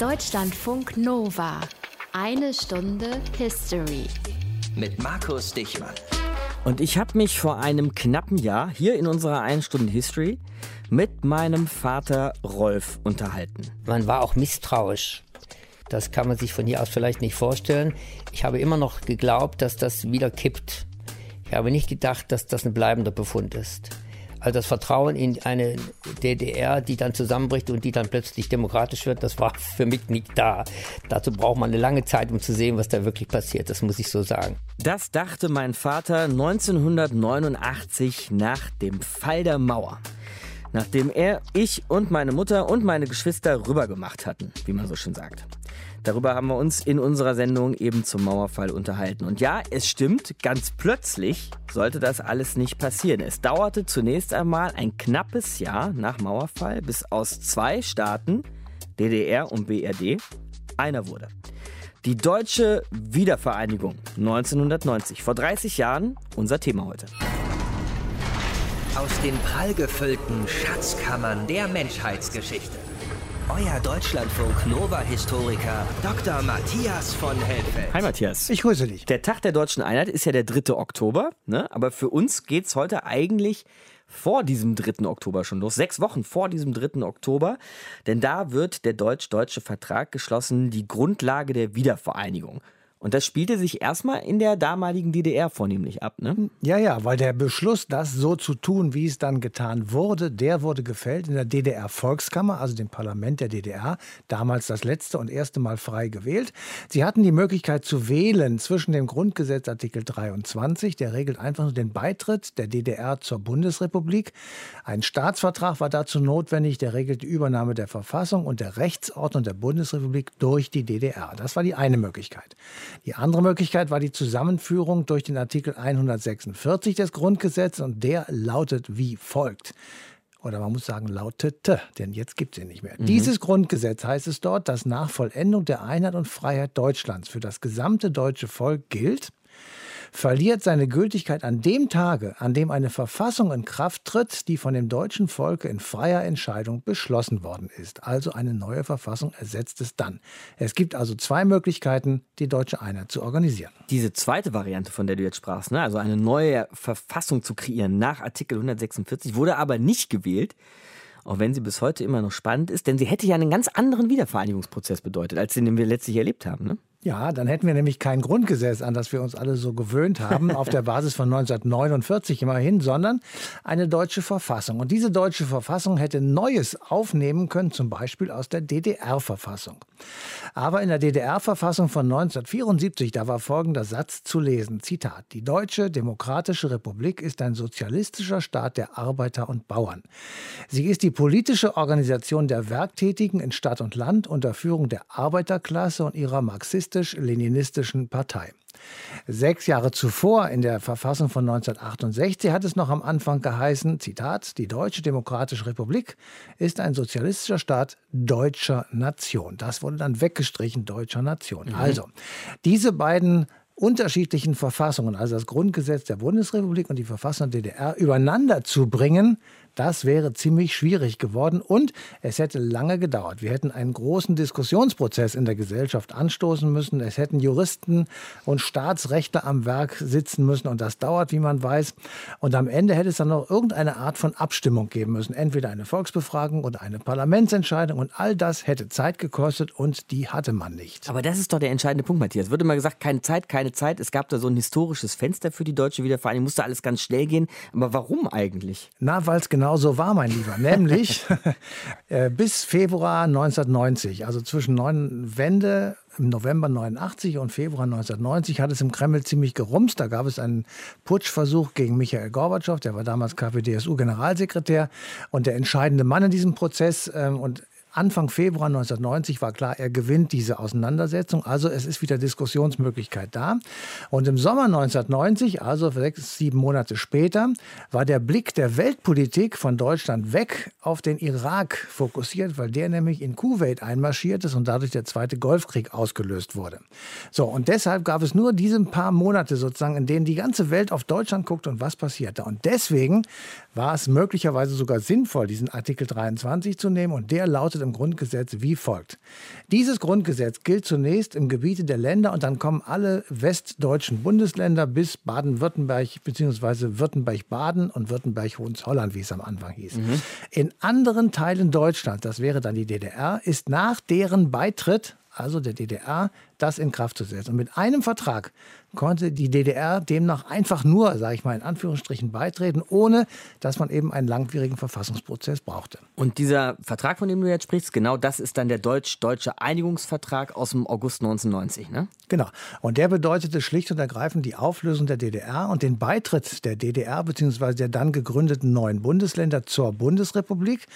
Deutschlandfunk Nova. Eine Stunde History. Mit Markus Dichmann. Und ich habe mich vor einem knappen Jahr hier in unserer 1 Stunde History mit meinem Vater Rolf unterhalten. Man war auch misstrauisch. Das kann man sich von hier aus vielleicht nicht vorstellen. Ich habe immer noch geglaubt, dass das wieder kippt. Ich habe nicht gedacht, dass das ein bleibender Befund ist. Also das Vertrauen in eine DDR, die dann zusammenbricht und die dann plötzlich demokratisch wird, das war für mich nicht da. Dazu braucht man eine lange Zeit, um zu sehen, was da wirklich passiert. Das muss ich so sagen. Das dachte mein Vater 1989 nach dem Fall der Mauer. Nachdem er, ich und meine Mutter und meine Geschwister rübergemacht hatten, wie man so schön sagt. Darüber haben wir uns in unserer Sendung eben zum Mauerfall unterhalten. Und ja, es stimmt, ganz plötzlich sollte das alles nicht passieren. Es dauerte zunächst einmal ein knappes Jahr nach Mauerfall, bis aus zwei Staaten, DDR und BRD, einer wurde. Die deutsche Wiedervereinigung 1990, vor 30 Jahren, unser Thema heute. Aus den prallgefüllten Schatzkammern der Menschheitsgeschichte. Euer Deutschlandfunk Nova-Historiker Dr. Matthias von Helfeld. Hi Matthias. Ich grüße dich. Der Tag der deutschen Einheit ist ja der 3. Oktober, ne? aber für uns geht es heute eigentlich vor diesem 3. Oktober schon los. Sechs Wochen vor diesem 3. Oktober. Denn da wird der deutsch-deutsche Vertrag geschlossen, die Grundlage der Wiedervereinigung. Und das spielte sich erstmal in der damaligen DDR vornehmlich ab, ne? Ja, ja, weil der Beschluss, das so zu tun, wie es dann getan wurde, der wurde gefällt in der DDR-Volkskammer, also dem Parlament der DDR, damals das letzte und erste Mal frei gewählt. Sie hatten die Möglichkeit zu wählen zwischen dem Grundgesetz Artikel 23, der regelt einfach nur den Beitritt der DDR zur Bundesrepublik. Ein Staatsvertrag war dazu notwendig, der regelt die Übernahme der Verfassung und der Rechtsordnung der Bundesrepublik durch die DDR. Das war die eine Möglichkeit. Die andere Möglichkeit war die Zusammenführung durch den Artikel 146 des Grundgesetzes und der lautet wie folgt. Oder man muss sagen, lautete, denn jetzt gibt es ihn nicht mehr. Mhm. Dieses Grundgesetz heißt es dort, dass nach Vollendung der Einheit und Freiheit Deutschlands für das gesamte deutsche Volk gilt, verliert seine Gültigkeit an dem Tage, an dem eine Verfassung in Kraft tritt, die von dem deutschen Volke in freier Entscheidung beschlossen worden ist. Also eine neue Verfassung ersetzt es dann. Es gibt also zwei Möglichkeiten, die deutsche Einheit zu organisieren. Diese zweite Variante, von der du jetzt sprachst, ne? also eine neue Verfassung zu kreieren nach Artikel 146, wurde aber nicht gewählt auch wenn sie bis heute immer noch spannend ist, denn sie hätte ja einen ganz anderen Wiedervereinigungsprozess bedeutet, als den, den wir letztlich erlebt haben. Ne? Ja, dann hätten wir nämlich kein Grundgesetz, an das wir uns alle so gewöhnt haben, auf der Basis von 1949 immerhin, sondern eine deutsche Verfassung. Und diese deutsche Verfassung hätte Neues aufnehmen können, zum Beispiel aus der DDR-Verfassung. Aber in der DDR-Verfassung von 1974, da war folgender Satz zu lesen, Zitat, die Deutsche Demokratische Republik ist ein sozialistischer Staat der Arbeiter und Bauern. Sie ist die politische Organisation der Werktätigen in Stadt und Land unter Führung der Arbeiterklasse und ihrer Marxisten marxistisch-leninistischen Partei. Sechs Jahre zuvor, in der Verfassung von 1968, hat es noch am Anfang geheißen, Zitat, die Deutsche Demokratische Republik ist ein sozialistischer Staat deutscher Nation. Das wurde dann weggestrichen, deutscher Nation. Mhm. Also, diese beiden unterschiedlichen Verfassungen, also das Grundgesetz der Bundesrepublik und die Verfassung der DDR, übereinander zu bringen, das wäre ziemlich schwierig geworden und es hätte lange gedauert. Wir hätten einen großen Diskussionsprozess in der Gesellschaft anstoßen müssen. Es hätten Juristen und Staatsrechtler am Werk sitzen müssen und das dauert, wie man weiß. Und am Ende hätte es dann noch irgendeine Art von Abstimmung geben müssen. Entweder eine Volksbefragung oder eine Parlamentsentscheidung und all das hätte Zeit gekostet und die hatte man nicht. Aber das ist doch der entscheidende Punkt, Matthias. Es wird immer gesagt, keine Zeit, keine Zeit. Es gab da so ein historisches Fenster für die deutsche Wiedervereinigung. Musste alles ganz schnell gehen. Aber warum eigentlich? Na, weil es genau Genau so war, mein Lieber. Nämlich äh, bis Februar 1990, also zwischen neun Wende im November 89 und Februar 1990 hat es im Kreml ziemlich gerumst. Da gab es einen Putschversuch gegen Michael Gorbatschow, der war damals KPDSU-Generalsekretär und der entscheidende Mann in diesem Prozess. Ähm, und Anfang Februar 1990 war klar, er gewinnt diese Auseinandersetzung. Also es ist wieder Diskussionsmöglichkeit da. Und im Sommer 1990, also sechs, sieben Monate später, war der Blick der Weltpolitik von Deutschland weg auf den Irak fokussiert, weil der nämlich in Kuwait einmarschiert ist und dadurch der zweite Golfkrieg ausgelöst wurde. So, und deshalb gab es nur diese paar Monate sozusagen, in denen die ganze Welt auf Deutschland guckt und was passiert da. Und deswegen war es möglicherweise sogar sinnvoll, diesen Artikel 23 zu nehmen und der lautet im Grundgesetz wie folgt. Dieses Grundgesetz gilt zunächst im Gebiete der Länder und dann kommen alle westdeutschen Bundesländer bis Baden-Württemberg bzw. Württemberg-Baden und Württemberg-Hohenzollern, wie es am Anfang hieß. Mhm. In anderen Teilen Deutschlands, das wäre dann die DDR, ist nach deren Beitritt also der DDR, das in Kraft zu setzen. Und mit einem Vertrag konnte die DDR demnach einfach nur, sage ich mal in Anführungsstrichen, beitreten, ohne dass man eben einen langwierigen Verfassungsprozess brauchte. Und dieser Vertrag, von dem du jetzt sprichst, genau das ist dann der deutsch-deutsche Einigungsvertrag aus dem August 1990, ne? Genau. Und der bedeutete schlicht und ergreifend die Auflösung der DDR und den Beitritt der DDR bzw. der dann gegründeten neuen Bundesländer zur Bundesrepublik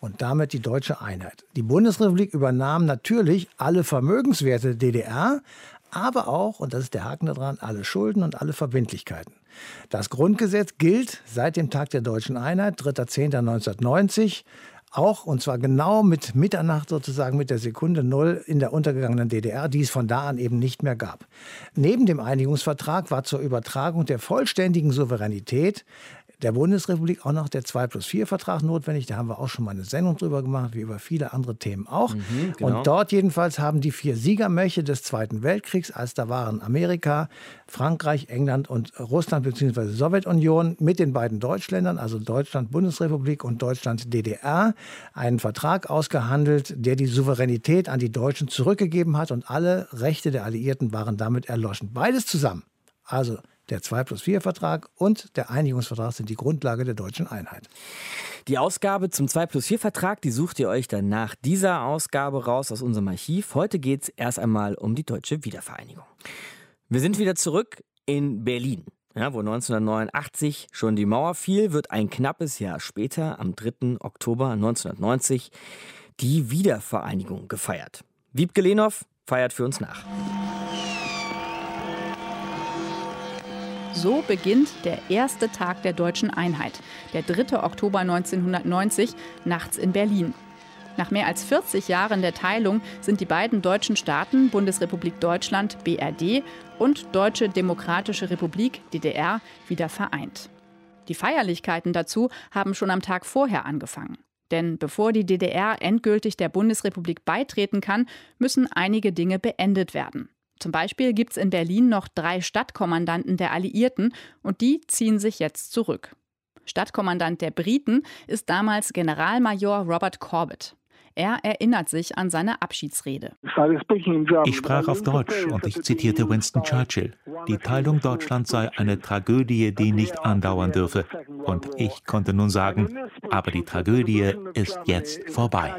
und damit die deutsche Einheit. Die Bundesrepublik übernahm natürlich alle Vermögenswerte der DDR, aber auch, und das ist der Haken daran, alle Schulden und alle Verbindlichkeiten. Das Grundgesetz gilt seit dem Tag der deutschen Einheit, 3.10.1990, auch und zwar genau mit Mitternacht sozusagen mit der Sekunde Null in der untergegangenen DDR, die es von da an eben nicht mehr gab. Neben dem Einigungsvertrag war zur Übertragung der vollständigen Souveränität der Bundesrepublik auch noch der 2 plus 4 Vertrag notwendig. Da haben wir auch schon mal eine Sendung drüber gemacht, wie über viele andere Themen auch. Mhm, genau. Und dort jedenfalls haben die vier Siegermächte des Zweiten Weltkriegs, als da waren Amerika, Frankreich, England und Russland bzw. Sowjetunion mit den beiden Deutschländern, also Deutschland Bundesrepublik und Deutschland DDR, einen Vertrag ausgehandelt, der die Souveränität an die Deutschen zurückgegeben hat und alle Rechte der Alliierten waren damit erloschen. Beides zusammen. Also der 2 plus 4 Vertrag und der Einigungsvertrag sind die Grundlage der deutschen Einheit. Die Ausgabe zum 2 plus 4 Vertrag, die sucht ihr euch dann nach dieser Ausgabe raus aus unserem Archiv. Heute geht es erst einmal um die deutsche Wiedervereinigung. Wir sind wieder zurück in Berlin. Ja, wo 1989 schon die Mauer fiel, wird ein knappes Jahr später, am 3. Oktober 1990, die Wiedervereinigung gefeiert. Wiebke Lenhoff feiert für uns nach. So beginnt der erste Tag der deutschen Einheit, der 3. Oktober 1990, nachts in Berlin. Nach mehr als 40 Jahren der Teilung sind die beiden deutschen Staaten Bundesrepublik Deutschland BRD und Deutsche Demokratische Republik DDR wieder vereint. Die Feierlichkeiten dazu haben schon am Tag vorher angefangen. Denn bevor die DDR endgültig der Bundesrepublik beitreten kann, müssen einige Dinge beendet werden. Zum Beispiel gibt es in Berlin noch drei Stadtkommandanten der Alliierten und die ziehen sich jetzt zurück. Stadtkommandant der Briten ist damals Generalmajor Robert Corbett. Er erinnert sich an seine Abschiedsrede. Ich sprach auf Deutsch und ich zitierte Winston Churchill. Die Teilung Deutschlands sei eine Tragödie, die nicht andauern dürfe. Und ich konnte nun sagen, aber die Tragödie ist jetzt vorbei.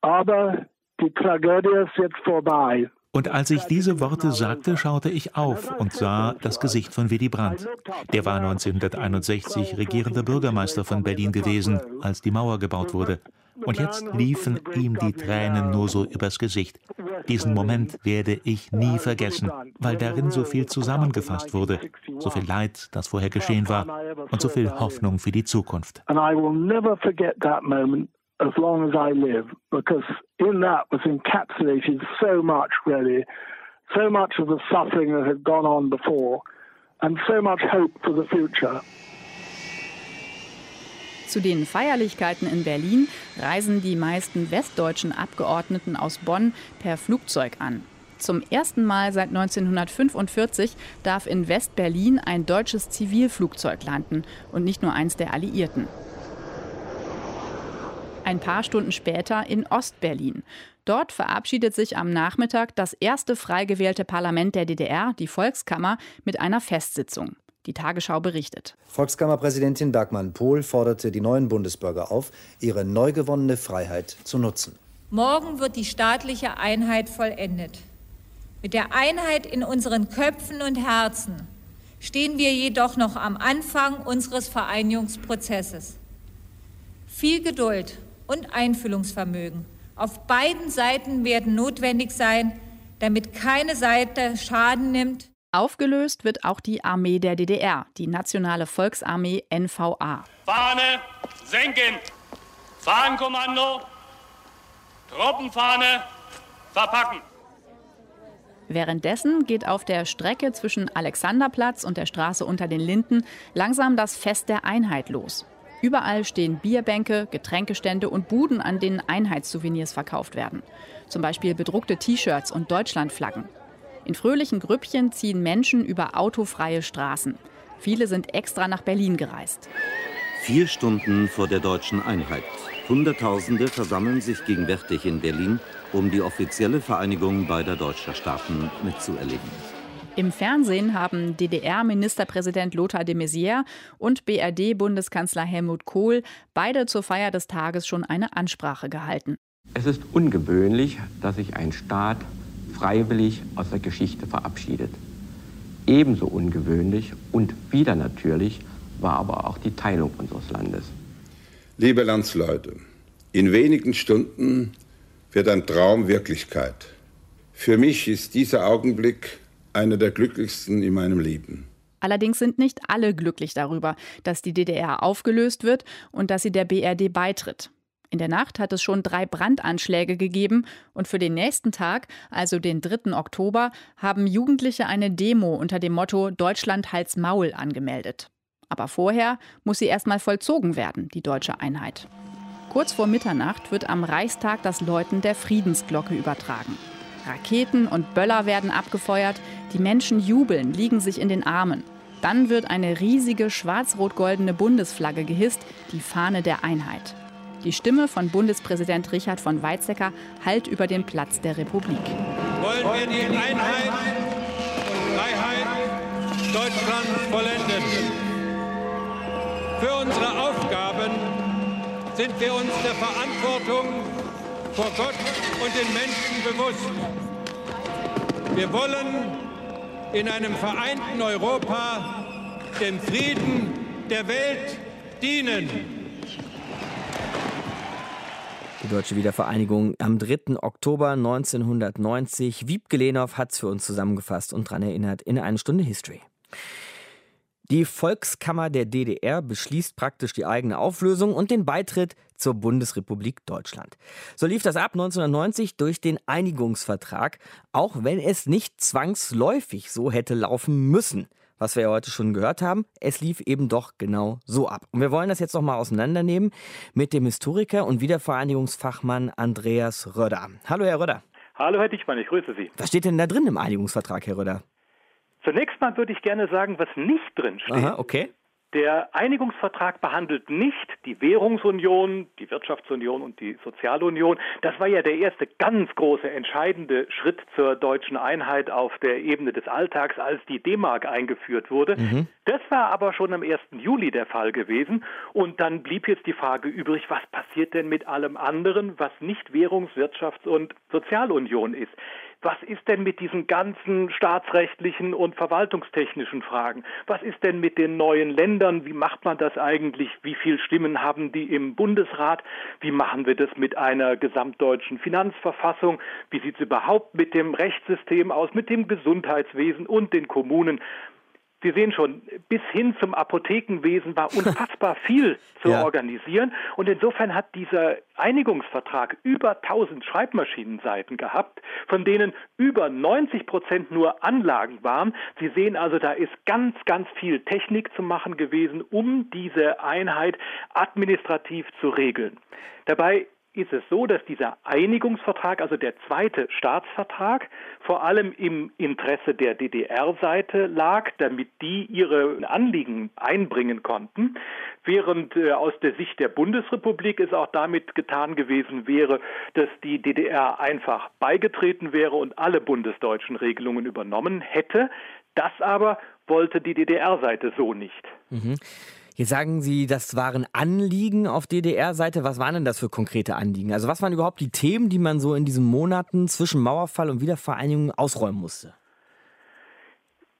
aber die Tragödie ist jetzt vorbei. Und als ich diese Worte sagte, schaute ich auf und sah das Gesicht von Willy Brandt. Der war 1961 regierender Bürgermeister von Berlin gewesen, als die Mauer gebaut wurde. Und jetzt liefen ihm die Tränen nur so übers Gesicht. Diesen Moment werde ich nie vergessen, weil darin so viel zusammengefasst wurde. So viel Leid, das vorher geschehen war, und so viel Hoffnung für die Zukunft. And I will never forget that moment as long as I live, because in that was encapsulated so much, really, so much of the suffering that had gone on before, and so much hope for the future. Zu den Feierlichkeiten in Berlin reisen die meisten westdeutschen Abgeordneten aus Bonn per Flugzeug an. Zum ersten Mal seit 1945 darf in West-Berlin ein deutsches Zivilflugzeug landen und nicht nur eins der Alliierten ein paar Stunden später in Ostberlin. Dort verabschiedet sich am Nachmittag das erste frei gewählte Parlament der DDR, die Volkskammer, mit einer Festsitzung. Die Tagesschau berichtet. Volkskammerpräsidentin Bergmann Pohl forderte die neuen Bundesbürger auf, ihre neu gewonnene Freiheit zu nutzen. Morgen wird die staatliche Einheit vollendet. Mit der Einheit in unseren Köpfen und Herzen stehen wir jedoch noch am Anfang unseres Vereinigungsprozesses. Viel Geduld und Einfühlungsvermögen auf beiden Seiten werden notwendig sein, damit keine Seite Schaden nimmt. Aufgelöst wird auch die Armee der DDR, die Nationale Volksarmee NVA. Fahne senken, Fahnenkommando, Truppenfahne verpacken. Währenddessen geht auf der Strecke zwischen Alexanderplatz und der Straße unter den Linden langsam das Fest der Einheit los. Überall stehen Bierbänke, Getränkestände und Buden, an denen Einheitssouvenirs verkauft werden. Zum Beispiel bedruckte T-Shirts und Deutschlandflaggen. In fröhlichen Grüppchen ziehen Menschen über autofreie Straßen. Viele sind extra nach Berlin gereist. Vier Stunden vor der deutschen Einheit. Hunderttausende versammeln sich gegenwärtig in Berlin, um die offizielle Vereinigung beider deutscher Staaten mitzuerleben. Im Fernsehen haben DDR-Ministerpräsident Lothar de Maizière und BRD-Bundeskanzler Helmut Kohl beide zur Feier des Tages schon eine Ansprache gehalten. Es ist ungewöhnlich, dass sich ein Staat freiwillig aus der Geschichte verabschiedet. Ebenso ungewöhnlich und wieder natürlich war aber auch die Teilung unseres Landes. Liebe Landsleute, in wenigen Stunden wird ein Traum Wirklichkeit. Für mich ist dieser Augenblick einer der glücklichsten in meinem Leben. Allerdings sind nicht alle glücklich darüber, dass die DDR aufgelöst wird und dass sie der BRD beitritt. In der Nacht hat es schon drei Brandanschläge gegeben und für den nächsten Tag, also den 3. Oktober, haben Jugendliche eine Demo unter dem Motto Deutschland Hals Maul angemeldet. Aber vorher muss sie erstmal vollzogen werden, die deutsche Einheit. Kurz vor Mitternacht wird am Reichstag das Läuten der Friedensglocke übertragen. Raketen und Böller werden abgefeuert, die Menschen jubeln, liegen sich in den Armen. Dann wird eine riesige schwarz-rot-goldene Bundesflagge gehisst, die Fahne der Einheit. Die Stimme von Bundespräsident Richard von Weizsäcker hallt über den Platz der Republik. Wollen wir die Einheit und Freiheit Deutschlands vollenden. Für unsere Aufgaben sind wir uns der Verantwortung vor Gott und den Menschen bewusst. Wir wollen in einem vereinten Europa dem Frieden der Welt dienen. Die deutsche Wiedervereinigung am 3. Oktober 1990. Wiebke hat es für uns zusammengefasst und daran erinnert in eine Stunde History. Die Volkskammer der DDR beschließt praktisch die eigene Auflösung und den Beitritt zur Bundesrepublik Deutschland. So lief das ab 1990 durch den Einigungsvertrag, auch wenn es nicht zwangsläufig so hätte laufen müssen was wir ja heute schon gehört haben. Es lief eben doch genau so ab. Und wir wollen das jetzt nochmal auseinandernehmen mit dem Historiker und Wiedervereinigungsfachmann Andreas Röder. Hallo, Herr Röder. Hallo, Herr Dichmann, ich grüße Sie. Was steht denn da drin im Einigungsvertrag, Herr Röder? Zunächst mal würde ich gerne sagen, was nicht drin steht. Aha, okay. Der Einigungsvertrag behandelt nicht die Währungsunion, die Wirtschaftsunion und die Sozialunion. Das war ja der erste ganz große entscheidende Schritt zur deutschen Einheit auf der Ebene des Alltags, als die D-Mark eingeführt wurde. Mhm. Das war aber schon am 1. Juli der Fall gewesen. Und dann blieb jetzt die Frage übrig, was passiert denn mit allem anderen, was nicht Währungs-, Wirtschafts- und Sozialunion ist? Was ist denn mit diesen ganzen staatsrechtlichen und verwaltungstechnischen Fragen? Was ist denn mit den neuen Ländern? Wie macht man das eigentlich? Wie viele Stimmen haben die im Bundesrat? Wie machen wir das mit einer gesamtdeutschen Finanzverfassung? Wie sieht es überhaupt mit dem Rechtssystem aus, mit dem Gesundheitswesen und den Kommunen? Sie sehen schon, bis hin zum Apothekenwesen war unfassbar viel zu ja. organisieren. Und insofern hat dieser Einigungsvertrag über 1000 Schreibmaschinenseiten gehabt, von denen über 90 Prozent nur Anlagen waren. Sie sehen also, da ist ganz, ganz viel Technik zu machen gewesen, um diese Einheit administrativ zu regeln. Dabei ist es so, dass dieser Einigungsvertrag, also der zweite Staatsvertrag, vor allem im Interesse der DDR-Seite lag, damit die ihre Anliegen einbringen konnten, während äh, aus der Sicht der Bundesrepublik es auch damit getan gewesen wäre, dass die DDR einfach beigetreten wäre und alle bundesdeutschen Regelungen übernommen hätte. Das aber wollte die DDR-Seite so nicht. Mhm. Jetzt sagen Sie, das waren Anliegen auf DDR-Seite. Was waren denn das für konkrete Anliegen? Also was waren überhaupt die Themen, die man so in diesen Monaten zwischen Mauerfall und Wiedervereinigung ausräumen musste?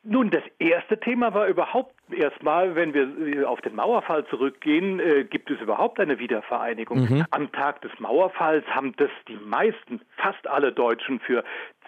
Nun, das erste Thema war überhaupt Erstmal, wenn wir auf den Mauerfall zurückgehen, äh, gibt es überhaupt eine Wiedervereinigung. Mhm. Am Tag des Mauerfalls haben das die meisten, fast alle Deutschen für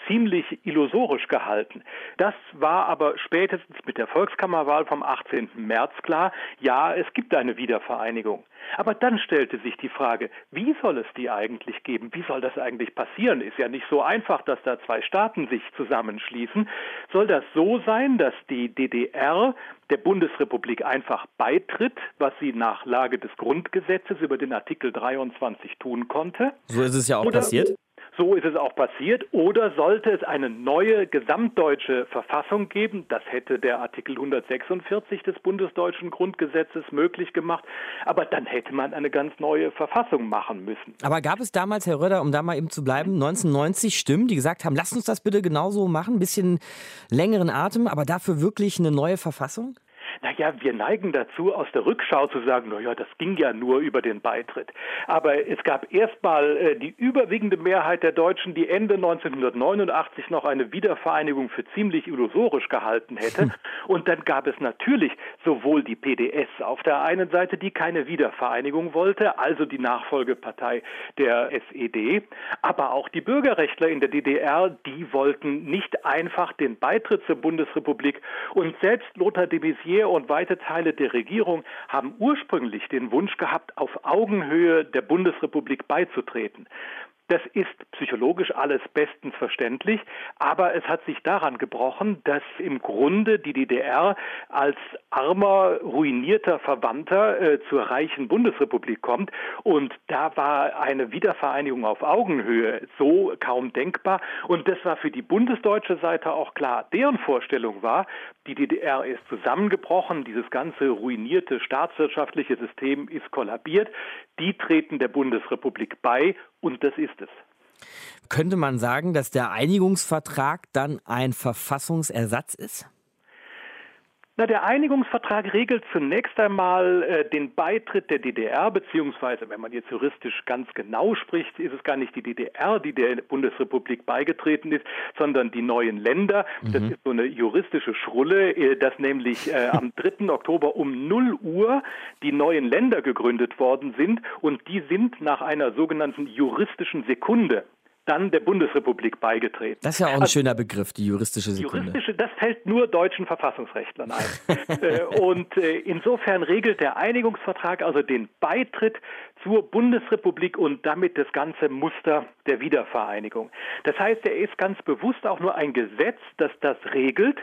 ziemlich illusorisch gehalten. Das war aber spätestens mit der Volkskammerwahl vom 18. März klar, ja, es gibt eine Wiedervereinigung. Aber dann stellte sich die Frage, wie soll es die eigentlich geben? Wie soll das eigentlich passieren? Ist ja nicht so einfach, dass da zwei Staaten sich zusammenschließen. Soll das so sein, dass die DDR der Bundesrepublik einfach beitritt, was sie nach Lage des Grundgesetzes über den Artikel 23 tun konnte? So ist es ja auch Oder passiert. So ist es auch passiert. Oder sollte es eine neue gesamtdeutsche Verfassung geben? Das hätte der Artikel 146 des bundesdeutschen Grundgesetzes möglich gemacht. Aber dann hätte man eine ganz neue Verfassung machen müssen. Aber gab es damals, Herr Röder, um da mal eben zu bleiben, 1990 Stimmen, die gesagt haben, lasst uns das bitte genauso machen, ein bisschen längeren Atem, aber dafür wirklich eine neue Verfassung? Naja, wir neigen dazu, aus der Rückschau zu sagen, naja, das ging ja nur über den Beitritt. Aber es gab erstmal äh, die überwiegende Mehrheit der Deutschen, die Ende 1989 noch eine Wiedervereinigung für ziemlich illusorisch gehalten hätte. Und dann gab es natürlich sowohl die PDS auf der einen Seite, die keine Wiedervereinigung wollte, also die Nachfolgepartei der SED, aber auch die Bürgerrechtler in der DDR, die wollten nicht einfach den Beitritt zur Bundesrepublik. Und selbst Lothar de Maizière er und weite Teile der Regierung haben ursprünglich den Wunsch gehabt, auf Augenhöhe der Bundesrepublik beizutreten. Das ist psychologisch alles bestens verständlich, aber es hat sich daran gebrochen, dass im Grunde die DDR als armer, ruinierter Verwandter äh, zur reichen Bundesrepublik kommt. Und da war eine Wiedervereinigung auf Augenhöhe so kaum denkbar. Und das war für die bundesdeutsche Seite auch klar. Deren Vorstellung war, die DDR ist zusammengebrochen, dieses ganze ruinierte staatswirtschaftliche System ist kollabiert, die treten der Bundesrepublik bei und das ist es. Könnte man sagen, dass der Einigungsvertrag dann ein Verfassungsersatz ist? Na, der Einigungsvertrag regelt zunächst einmal äh, den Beitritt der DDR, beziehungsweise, wenn man jetzt juristisch ganz genau spricht, ist es gar nicht die DDR, die der Bundesrepublik beigetreten ist, sondern die neuen Länder. Mhm. Das ist so eine juristische Schrulle, äh, dass nämlich äh, am 3. Oktober um 0 Uhr die neuen Länder gegründet worden sind und die sind nach einer sogenannten juristischen Sekunde dann der Bundesrepublik beigetreten. Das ist ja auch ein also, schöner Begriff, die juristische Sekunde. Juristische, das fällt nur deutschen Verfassungsrechtlern ein. Äh, und äh, insofern regelt der Einigungsvertrag also den Beitritt zur Bundesrepublik und damit das ganze Muster der Wiedervereinigung. Das heißt, er ist ganz bewusst auch nur ein Gesetz, das das regelt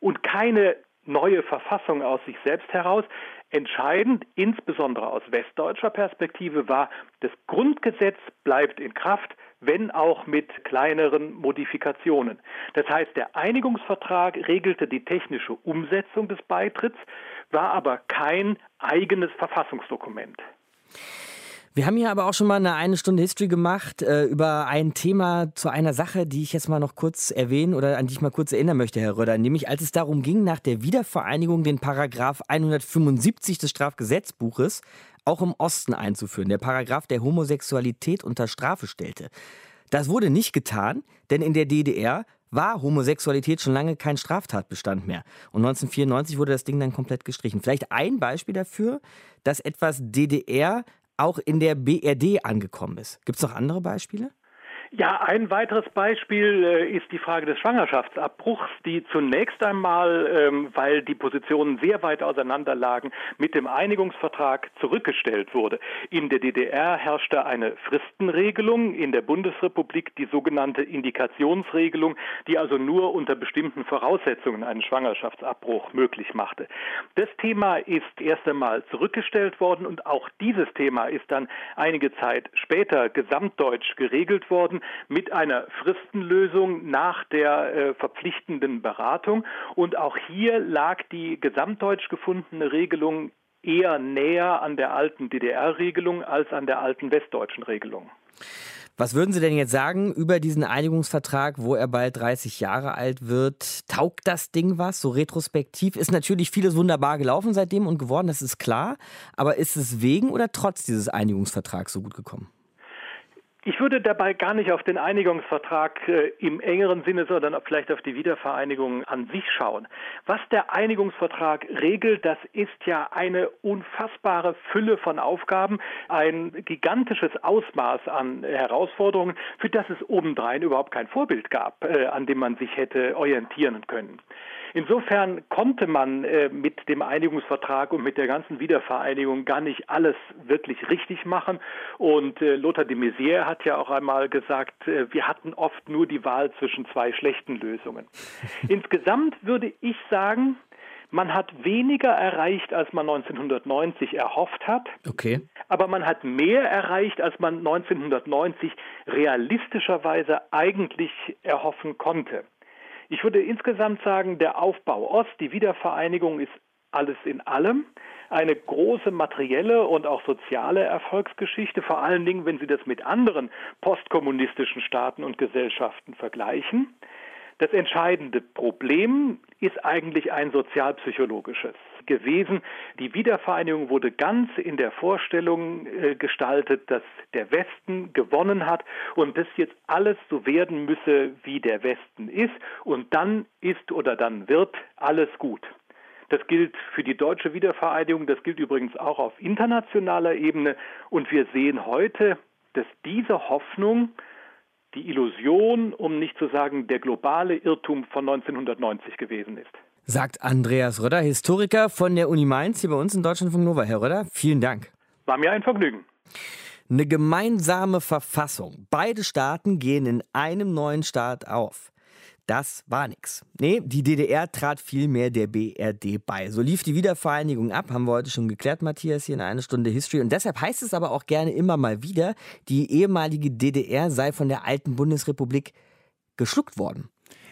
und keine neue Verfassung aus sich selbst heraus. Entscheidend, insbesondere aus westdeutscher Perspektive, war, das Grundgesetz bleibt in Kraft, wenn auch mit kleineren Modifikationen. Das heißt, der Einigungsvertrag regelte die technische Umsetzung des Beitritts, war aber kein eigenes Verfassungsdokument. Wir haben hier aber auch schon mal eine eine Stunde History gemacht äh, über ein Thema zu einer Sache, die ich jetzt mal noch kurz erwähnen oder an die ich mal kurz erinnern möchte, Herr Röder. Nämlich als es darum ging, nach der Wiedervereinigung den Paragraph 175 des Strafgesetzbuches auch im Osten einzuführen. Der Paragraph, der Homosexualität unter Strafe stellte. Das wurde nicht getan, denn in der DDR war Homosexualität schon lange kein Straftatbestand mehr. Und 1994 wurde das Ding dann komplett gestrichen. Vielleicht ein Beispiel dafür, dass etwas DDR auch in der BRD angekommen ist. Gibt es noch andere Beispiele? Ja, ein weiteres Beispiel äh, ist die Frage des Schwangerschaftsabbruchs, die zunächst einmal, ähm, weil die Positionen sehr weit auseinander lagen, mit dem Einigungsvertrag zurückgestellt wurde. In der DDR herrschte eine Fristenregelung, in der Bundesrepublik die sogenannte Indikationsregelung, die also nur unter bestimmten Voraussetzungen einen Schwangerschaftsabbruch möglich machte. Das Thema ist erst einmal zurückgestellt worden und auch dieses Thema ist dann einige Zeit später gesamtdeutsch geregelt worden mit einer Fristenlösung nach der äh, verpflichtenden Beratung. Und auch hier lag die gesamtdeutsch gefundene Regelung eher näher an der alten DDR-Regelung als an der alten westdeutschen Regelung. Was würden Sie denn jetzt sagen über diesen Einigungsvertrag, wo er bald 30 Jahre alt wird? Taugt das Ding was? So retrospektiv ist natürlich vieles wunderbar gelaufen seitdem und geworden, das ist klar. Aber ist es wegen oder trotz dieses Einigungsvertrags so gut gekommen? Ich würde dabei gar nicht auf den Einigungsvertrag äh, im engeren Sinne, sondern vielleicht auf die Wiedervereinigung an sich schauen. Was der Einigungsvertrag regelt, das ist ja eine unfassbare Fülle von Aufgaben, ein gigantisches Ausmaß an Herausforderungen, für das es obendrein überhaupt kein Vorbild gab, äh, an dem man sich hätte orientieren können. Insofern konnte man äh, mit dem Einigungsvertrag und mit der ganzen Wiedervereinigung gar nicht alles wirklich richtig machen. Und äh, Lothar de Maizière hat ja auch einmal gesagt, äh, wir hatten oft nur die Wahl zwischen zwei schlechten Lösungen. Insgesamt würde ich sagen, man hat weniger erreicht, als man 1990 erhofft hat. Okay. Aber man hat mehr erreicht, als man 1990 realistischerweise eigentlich erhoffen konnte. Ich würde insgesamt sagen, der Aufbau Ost, die Wiedervereinigung ist alles in allem eine große materielle und auch soziale Erfolgsgeschichte, vor allen Dingen, wenn Sie das mit anderen postkommunistischen Staaten und Gesellschaften vergleichen. Das entscheidende Problem ist eigentlich ein sozialpsychologisches gewesen. Die Wiedervereinigung wurde ganz in der Vorstellung äh, gestaltet, dass der Westen gewonnen hat und dass jetzt alles so werden müsse, wie der Westen ist und dann ist oder dann wird alles gut. Das gilt für die deutsche Wiedervereinigung, das gilt übrigens auch auf internationaler Ebene und wir sehen heute, dass diese Hoffnung die Illusion, um nicht zu sagen der globale Irrtum von 1990 gewesen ist. Sagt Andreas Röder, Historiker von der Uni Mainz hier bei uns in Deutschland von Nova. Herr Röder, vielen Dank. War mir ein Vergnügen. Eine gemeinsame Verfassung. Beide Staaten gehen in einem neuen Staat auf. Das war nix. Nee, die DDR trat vielmehr der BRD bei. So lief die Wiedervereinigung ab, haben wir heute schon geklärt, Matthias, hier in einer Stunde History. Und deshalb heißt es aber auch gerne immer mal wieder, die ehemalige DDR sei von der alten Bundesrepublik geschluckt worden.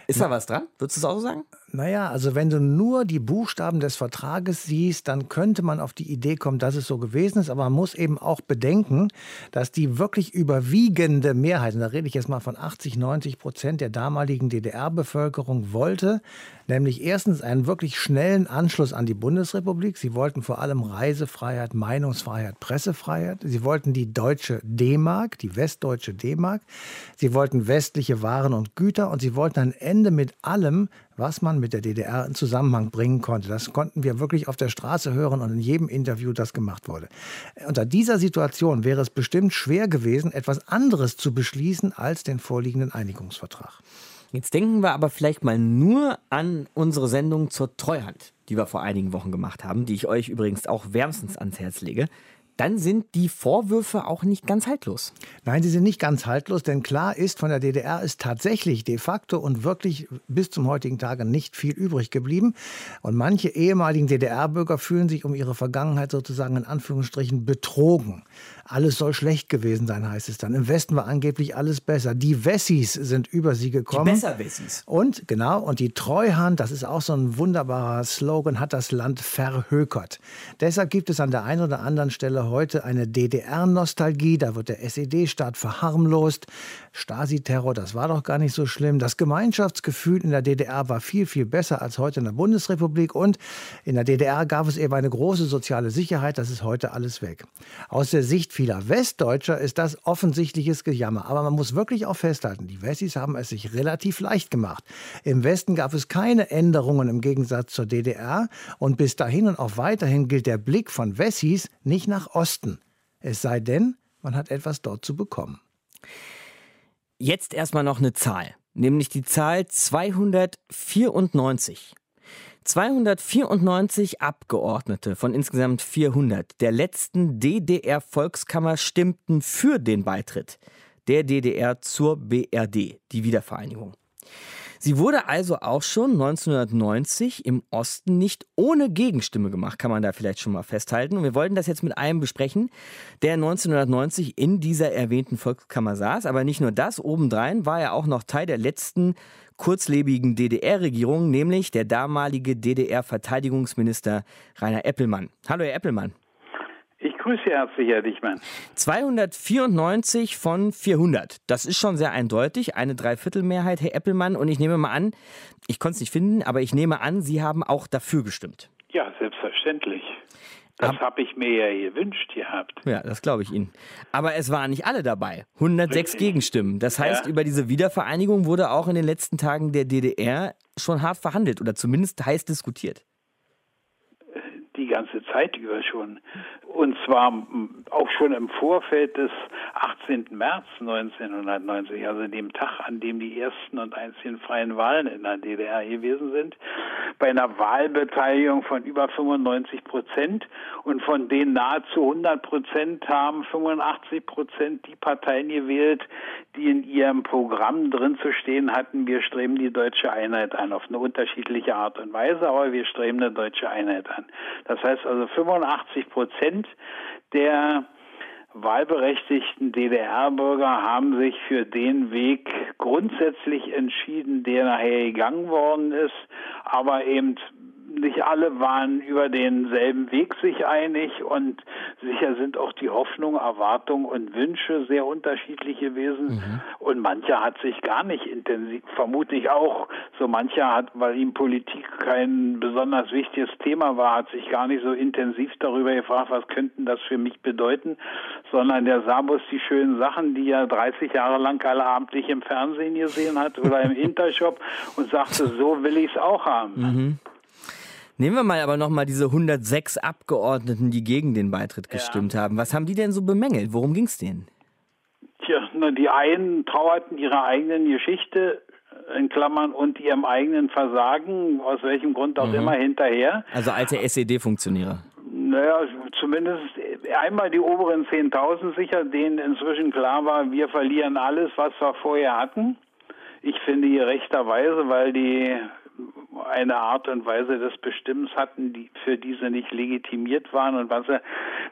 Ist da was dran? Würdest du es auch so sagen? Naja, also wenn du nur die Buchstaben des Vertrages siehst, dann könnte man auf die Idee kommen, dass es so gewesen ist. Aber man muss eben auch bedenken, dass die wirklich überwiegende Mehrheit, und da rede ich jetzt mal von 80, 90 Prozent der damaligen DDR-Bevölkerung, wollte, nämlich erstens einen wirklich schnellen Anschluss an die Bundesrepublik. Sie wollten vor allem Reisefreiheit, Meinungsfreiheit, Pressefreiheit. Sie wollten die deutsche D-Mark, die westdeutsche D-Mark. Sie wollten westliche Waren und Güter und sie wollten ein Ende mit allem, was man mit der DDR in Zusammenhang bringen konnte. Das konnten wir wirklich auf der Straße hören und in jedem Interview, das gemacht wurde. Unter dieser Situation wäre es bestimmt schwer gewesen, etwas anderes zu beschließen als den vorliegenden Einigungsvertrag. Jetzt denken wir aber vielleicht mal nur an unsere Sendung zur Treuhand, die wir vor einigen Wochen gemacht haben, die ich euch übrigens auch wärmstens ans Herz lege dann sind die Vorwürfe auch nicht ganz haltlos. Nein, sie sind nicht ganz haltlos, denn klar ist, von der DDR ist tatsächlich de facto und wirklich bis zum heutigen Tage nicht viel übrig geblieben. Und manche ehemaligen DDR-Bürger fühlen sich um ihre Vergangenheit sozusagen in Anführungsstrichen betrogen. Alles soll schlecht gewesen sein, heißt es dann. Im Westen war angeblich alles besser. Die Wessis sind über sie gekommen. Die Besser-Wessis. Und, genau, und die Treuhand, das ist auch so ein wunderbarer Slogan, hat das Land verhökert. Deshalb gibt es an der einen oder anderen Stelle heute eine DDR-Nostalgie. Da wird der SED-Staat verharmlost. Stasi-Terror, das war doch gar nicht so schlimm. Das Gemeinschaftsgefühl in der DDR war viel, viel besser als heute in der Bundesrepublik. Und in der DDR gab es eben eine große soziale Sicherheit. Das ist heute alles weg. Aus der Sicht vieler Westdeutscher ist das offensichtliches Gejammer. Aber man muss wirklich auch festhalten, die Wessis haben es sich relativ leicht gemacht. Im Westen gab es keine Änderungen im Gegensatz zur DDR. Und bis dahin und auch weiterhin gilt der Blick von Wessis nicht nach Osten. Es sei denn, man hat etwas dort zu bekommen. Jetzt erstmal noch eine Zahl, nämlich die Zahl 294. 294 Abgeordnete von insgesamt 400 der letzten DDR-Volkskammer stimmten für den Beitritt der DDR zur BRD, die Wiedervereinigung. Sie wurde also auch schon 1990 im Osten nicht ohne Gegenstimme gemacht, kann man da vielleicht schon mal festhalten. Und wir wollten das jetzt mit einem besprechen, der 1990 in dieser erwähnten Volkskammer saß. Aber nicht nur das, obendrein war er auch noch Teil der letzten kurzlebigen DDR-Regierung, nämlich der damalige DDR-Verteidigungsminister Rainer Eppelmann. Hallo, Herr Eppelmann. Ich grüße Sie herzlich, Herr Dichmann. 294 von 400. Das ist schon sehr eindeutig. Eine Dreiviertelmehrheit, Herr Eppelmann. Und ich nehme mal an, ich konnte es nicht finden, aber ich nehme an, Sie haben auch dafür gestimmt. Ja, selbstverständlich. Das habe ich mir ja gewünscht gehabt. Ja, das glaube ich Ihnen. Aber es waren nicht alle dabei. 106 Richtig. Gegenstimmen. Das heißt, ja. über diese Wiedervereinigung wurde auch in den letzten Tagen der DDR schon hart verhandelt oder zumindest heiß diskutiert Zeit über schon. Und zwar auch schon im Vorfeld des 18. März 1990, also dem Tag, an dem die ersten und einzigen freien Wahlen in der DDR gewesen sind, bei einer Wahlbeteiligung von über 95 Prozent und von denen nahezu 100 Prozent haben 85 Prozent die Parteien gewählt, die in ihrem Programm drin zu stehen hatten, wir streben die deutsche Einheit an, auf eine unterschiedliche Art und Weise, aber wir streben eine deutsche Einheit an. Das heißt also 85 Prozent der wahlberechtigten DDR-Bürger haben sich für den Weg grundsätzlich entschieden, der nachher gegangen worden ist, aber eben nicht alle waren über denselben Weg sich einig und sicher sind auch die Hoffnungen, Erwartungen und Wünsche sehr unterschiedlich gewesen. Mhm. Und mancher hat sich gar nicht intensiv, vermutlich auch, so mancher hat, weil ihm Politik kein besonders wichtiges Thema war, hat sich gar nicht so intensiv darüber gefragt, was könnten das für mich bedeuten, sondern der sah bloß die schönen Sachen, die er 30 Jahre lang alle abendlich im Fernsehen gesehen hat oder im Intershop und sagte, so will ich es auch haben. Mhm. Nehmen wir mal aber nochmal diese 106 Abgeordneten, die gegen den Beitritt gestimmt ja. haben. Was haben die denn so bemängelt? Worum ging es denen? Tja, die einen trauerten ihrer eigenen Geschichte in Klammern und ihrem eigenen Versagen, aus welchem Grund auch mhm. immer, hinterher. Also alte SED-Funktionäre. Naja, zumindest einmal die oberen 10.000 sicher, denen inzwischen klar war, wir verlieren alles, was wir vorher hatten. Ich finde gerechterweise, weil die eine Art und Weise des Bestimmens hatten, die für diese nicht legitimiert waren und was sie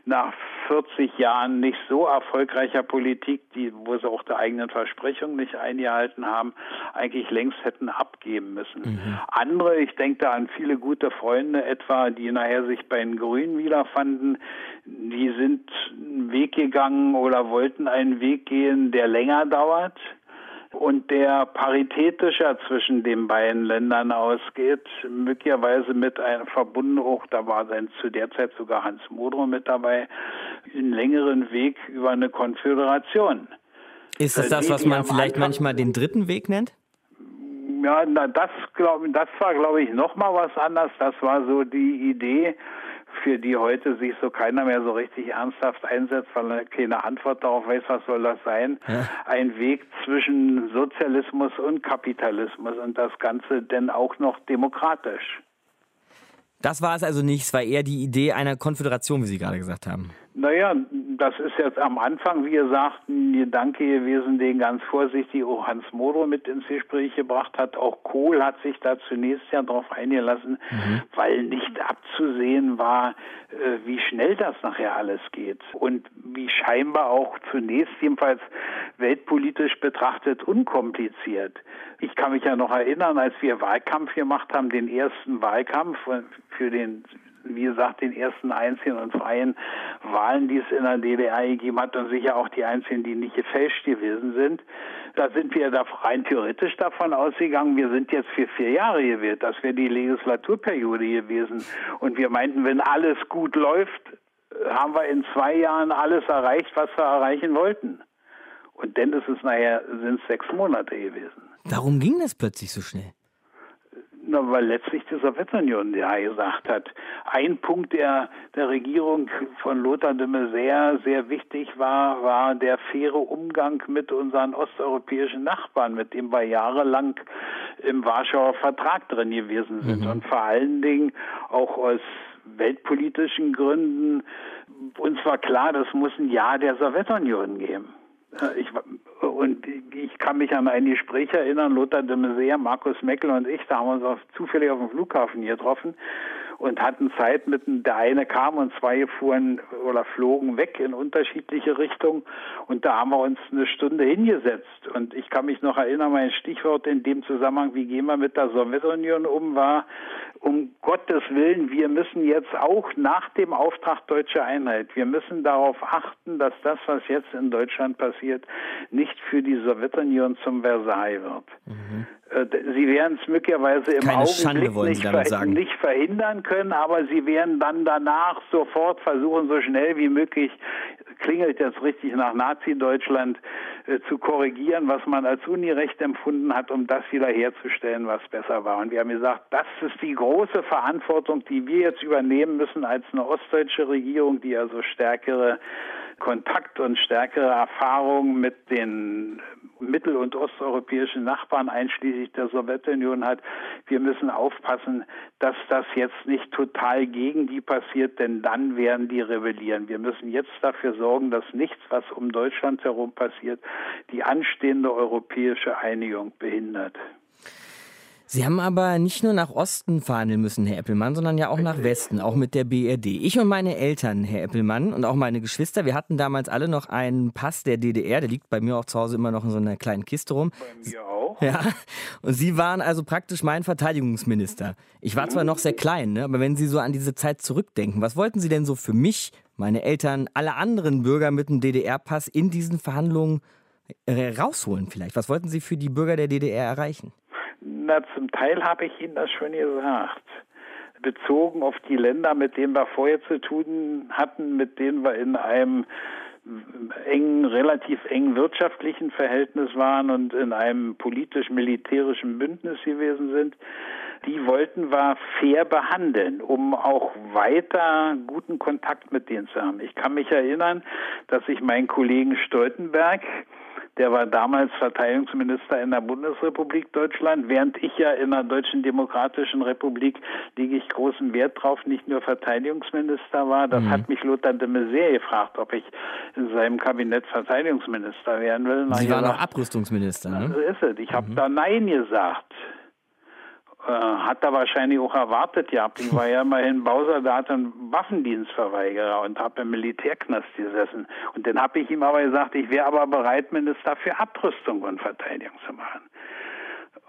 nach 40 Jahren nicht so erfolgreicher Politik, die, wo sie auch der eigenen Versprechung nicht eingehalten haben, eigentlich längst hätten abgeben müssen. Mhm. Andere, ich denke da an viele gute Freunde etwa, die nachher sich bei den Grünen wiederfanden, die sind einen Weg gegangen oder wollten einen Weg gehen, der länger dauert und der paritätischer zwischen den beiden Ländern ausgeht, möglicherweise mit einem verbunden auch, da war dann zu der Zeit sogar Hans Modrow mit dabei, einen längeren Weg über eine Konföderation. Ist das das, was man vielleicht manchmal den dritten Weg nennt? Ja, na, das, glaub, das war, glaube ich, noch mal was anderes. Das war so die Idee, für die heute sich so keiner mehr so richtig ernsthaft einsetzt, weil er keine Antwort darauf weiß, was soll das sein. Ja. Ein Weg zwischen Sozialismus und Kapitalismus und das Ganze denn auch noch demokratisch. Das war es also nicht, es war eher die Idee einer Konföderation, wie Sie gerade gesagt haben. Naja, das ist jetzt am Anfang, wie gesagt, ein Gedanke gewesen, den ganz vorsichtig auch Hans Modo mit ins Gespräch gebracht hat. Auch Kohl hat sich da zunächst ja darauf eingelassen, mhm. weil nicht abzusehen war, äh, wie schnell das nachher alles geht und wie scheinbar auch zunächst jedenfalls weltpolitisch betrachtet unkompliziert. Ich kann mich ja noch erinnern, als wir Wahlkampf gemacht haben, den ersten Wahlkampf für den wie gesagt, den ersten einzigen und freien Wahlen, die es in der DDR gegeben hat und sicher auch die einzigen, die nicht gefälscht gewesen sind. Da sind wir da rein theoretisch davon ausgegangen, wir sind jetzt für vier Jahre gewählt. Das wäre die Legislaturperiode gewesen. Und wir meinten, wenn alles gut läuft, haben wir in zwei Jahren alles erreicht, was wir erreichen wollten. Und dann ist es nachher, sind es sechs Monate gewesen. Warum ging das plötzlich so schnell? Na, weil letztlich die Sowjetunion ja gesagt hat. Ein Punkt, der der Regierung von Lothar de Maizière sehr wichtig war, war der faire Umgang mit unseren osteuropäischen Nachbarn, mit dem wir jahrelang im Warschauer Vertrag drin gewesen sind. Mhm. Und vor allen Dingen auch aus weltpolitischen Gründen. Uns war klar, das muss ein Ja der Sowjetunion geben. Ich, und ich kann mich an ein Gespräch erinnern, Lothar de Maizière, Markus Meckel und ich, da haben wir uns auf, zufällig auf dem Flughafen getroffen und hatten Zeit mit, der eine kam und zwei fuhren oder flogen weg in unterschiedliche Richtungen und da haben wir uns eine Stunde hingesetzt und ich kann mich noch erinnern, mein Stichwort in dem Zusammenhang, wie gehen wir mit der Sowjetunion um, war, um Gottes Willen, wir müssen jetzt auch nach dem Auftrag Deutsche Einheit, wir müssen darauf achten, dass das, was jetzt in Deutschland passiert, nicht für die Sowjetunion zum Versailles wird. Mhm. Äh, sie werden es möglicherweise im Keine Augenblick Schande, nicht, ver nicht, verhindern können, aber sie werden dann danach sofort versuchen, so schnell wie möglich klingelt jetzt richtig nach Nazi-Deutschland äh, zu korrigieren, was man als Unirecht empfunden hat, um das wiederherzustellen, was besser war. Und wir haben gesagt, das ist die große Verantwortung, die wir jetzt übernehmen müssen als eine ostdeutsche Regierung, die also stärkere Kontakt und stärkere Erfahrung mit den mittel- und osteuropäischen Nachbarn einschließlich der Sowjetunion hat. Wir müssen aufpassen, dass das jetzt nicht total gegen die passiert, denn dann werden die rebellieren. Wir müssen jetzt dafür sorgen, dass nichts, was um Deutschland herum passiert, die anstehende europäische Einigung behindert. Sie haben aber nicht nur nach Osten verhandeln müssen, Herr Eppelmann, sondern ja auch nach Westen, auch mit der BRD. Ich und meine Eltern, Herr Eppelmann, und auch meine Geschwister, wir hatten damals alle noch einen Pass der DDR, der liegt bei mir auch zu Hause immer noch in so einer kleinen Kiste rum. Bei mir auch. Ja, und Sie waren also praktisch mein Verteidigungsminister. Ich war zwar noch sehr klein, ne, aber wenn Sie so an diese Zeit zurückdenken, was wollten Sie denn so für mich, meine Eltern, alle anderen Bürger mit dem DDR-Pass in diesen Verhandlungen äh, rausholen vielleicht? Was wollten Sie für die Bürger der DDR erreichen? Na, zum Teil habe ich Ihnen das schon gesagt. Bezogen auf die Länder, mit denen wir vorher zu tun hatten, mit denen wir in einem engen, relativ engen wirtschaftlichen Verhältnis waren und in einem politisch-militärischen Bündnis gewesen sind, die wollten wir fair behandeln, um auch weiter guten Kontakt mit denen zu haben. Ich kann mich erinnern, dass ich meinen Kollegen Stoltenberg der war damals Verteidigungsminister in der Bundesrepublik Deutschland, während ich ja in der Deutschen Demokratischen Republik lege ich großen Wert drauf, nicht nur Verteidigungsminister war. Das mhm. hat mich Lothar de Maizière gefragt, ob ich in seinem Kabinett Verteidigungsminister werden will. Sie waren auch Abrüstungsminister, ne? So ist es. Ich habe mhm. da Nein gesagt. Äh, hat er wahrscheinlich auch erwartet gehabt. Ich war ja immerhin Bausoldat und Waffendienstverweigerer und habe im Militärknast gesessen. Und dann habe ich ihm aber gesagt, ich wäre aber bereit, Minister für Abrüstung und Verteidigung zu machen.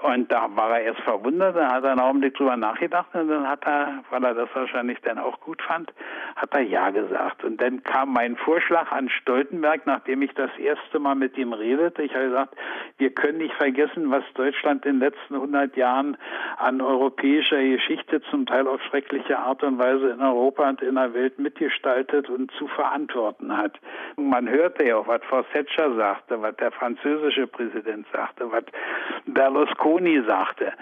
Und da war er erst verwundert, dann hat er einen Augenblick drüber nachgedacht und dann hat er, weil er das wahrscheinlich dann auch gut fand, hat er Ja gesagt. Und dann kam mein Vorschlag an Stoltenberg, nachdem ich das erste Mal mit ihm redete. Ich habe gesagt, wir können nicht vergessen, was Deutschland in den letzten 100 Jahren an europäischer Geschichte zum Teil auf schreckliche Art und Weise in Europa und in der Welt mitgestaltet und zu verantworten hat. Man hörte ja auch, was Frau Thatcher sagte, was der französische Präsident sagte, was Berlusconi Berlusconi sagte.